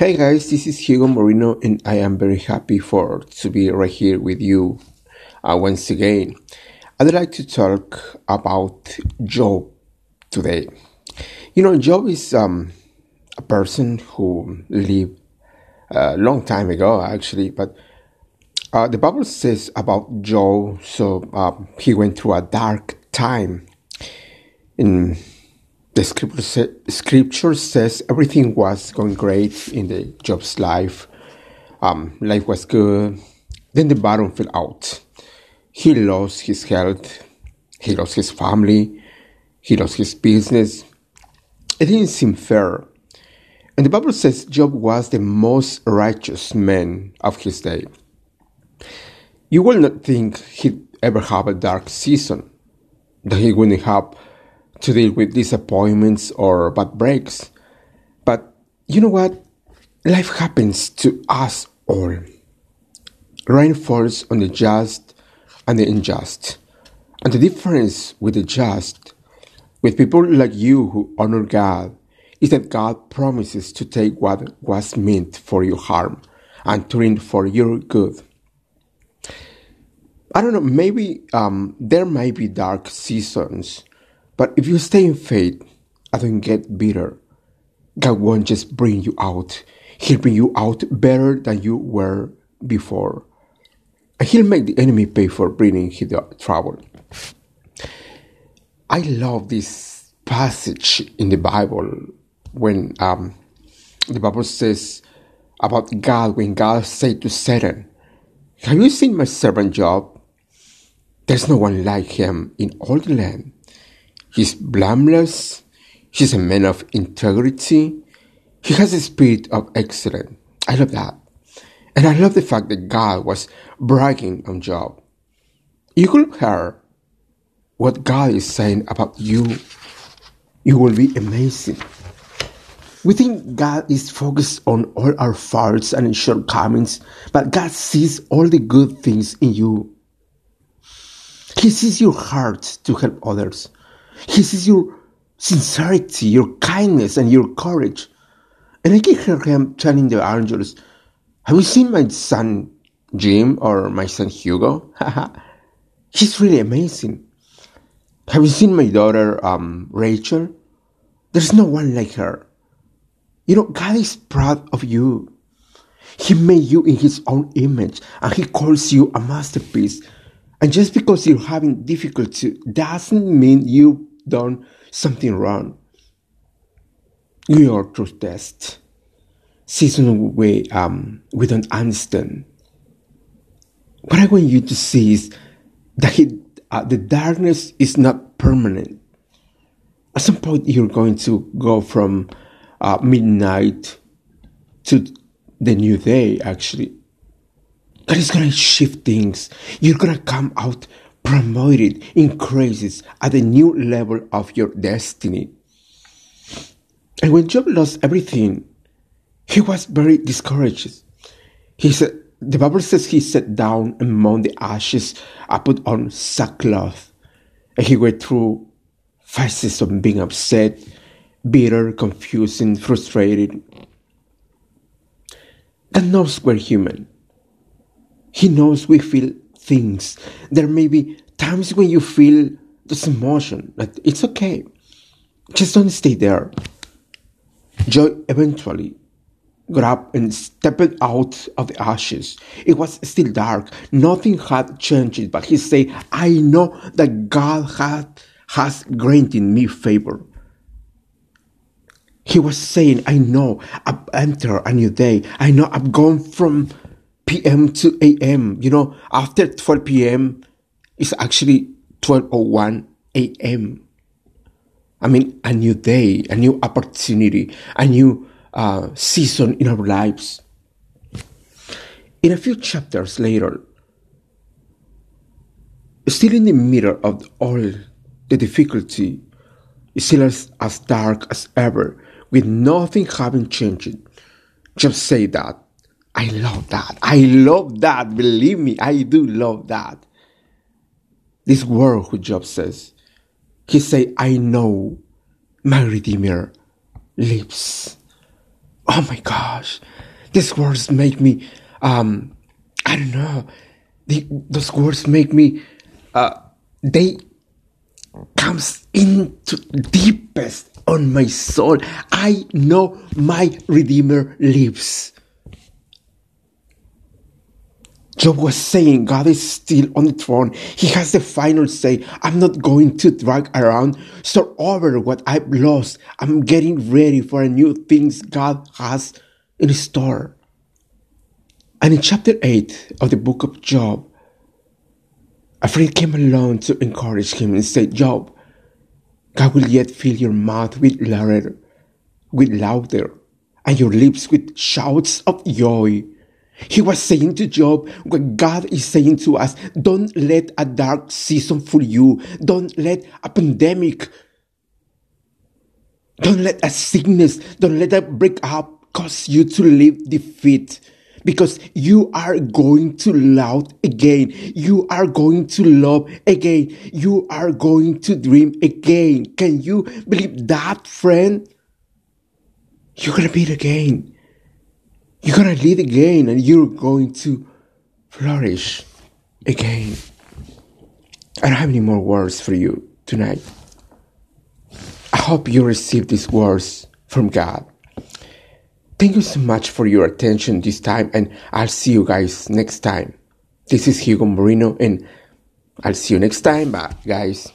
Hey guys, this is Hugo Moreno, and I am very happy for to be right here with you uh, once again. I'd like to talk about Job today. You know, Job is um, a person who lived a long time ago, actually, but uh, the Bible says about Job, so uh, he went through a dark time. In the scripture, scripture says everything was going great in the Job's life. Um, life was good. Then the bottom fell out. He lost his health. He lost his family. He lost his business. It didn't seem fair. And the Bible says Job was the most righteous man of his day. You will not think he'd ever have a dark season, that he wouldn't have to deal with disappointments or bad breaks. But you know what? Life happens to us all. Rain falls on the just and the unjust. And the difference with the just, with people like you who honor God, is that God promises to take what was meant for your harm and turn it for your good. I don't know, maybe um, there might be dark seasons, but if you stay in faith and don't get bitter, God won't just bring you out. He'll bring you out better than you were before. And he'll make the enemy pay for bringing the trouble. I love this passage in the Bible when um, the Bible says about God, when God said to Satan, Have you seen my servant Job? There's no one like him in all the land. He's blameless. He's a man of integrity. He has a spirit of excellence. I love that. And I love the fact that God was bragging on Job. You could hear what God is saying about you. You will be amazing. We think God is focused on all our faults and shortcomings, but God sees all the good things in you. He sees your heart to help others. He sees your sincerity, your kindness, and your courage. And I can hear him telling the angels, Have you seen my son Jim or my son Hugo? He's really amazing. Have you seen my daughter um, Rachel? There's no one like her. You know, God is proud of you. He made you in His own image and He calls you a masterpiece. And just because you're having difficulty doesn't mean you've done something wrong. Your truth test. Season way um, we don't understand. What I want you to see is that he, uh, the darkness is not permanent. At some point, you're going to go from uh, midnight to the new day, actually. God is going to shift things. You're going to come out promoted, increases at a new level of your destiny. And when Job lost everything, he was very discouraged. He said, the Bible says he sat down among the ashes and put on sackcloth. And he went through phases of being upset, bitter, confusing, frustrated. God knows we're human. He knows we feel things. There may be times when you feel this emotion, but it's okay. Just don't stay there. Job eventually got up and stepped out of the ashes. It was still dark. Nothing had changed, but he said, I know that God had, has granted me favor. He was saying, I know I've entered a new day. I know I've gone from PM to AM. You know, after 12 PM, it's actually 12.01 AM. I mean, a new day, a new opportunity, a new uh, season in our lives. In a few chapters later, still in the middle of all the difficulty, still as, as dark as ever, with nothing having changed, just say that. I love that. I love that. Believe me, I do love that. This word who Job says, he say, I know my Redeemer lives. Oh my gosh, These words make me, um, I don't know. The, those words make me, uh, they comes into deepest on my soul. I know my Redeemer lives. Job was saying God is still on the throne. He has the final say. I'm not going to drag around, start over what I've lost. I'm getting ready for new things God has in store. And in chapter 8 of the book of Job, a friend came along to encourage him and said, Job, God will yet fill your mouth with louder, with louder, and your lips with shouts of joy. He was saying to Job what God is saying to us don't let a dark season fool you. Don't let a pandemic, don't let a sickness, don't let a breakup cause you to live defeat. Because you are going to love again. You are going to love again. You are going to dream again. Can you believe that, friend? You're gonna meet again. You're to lead again and you're going to flourish again. I don't have any more words for you tonight. I hope you receive these words from God. Thank you so much for your attention this time, and I'll see you guys next time. This is Hugo Moreno, and I'll see you next time. Bye, guys.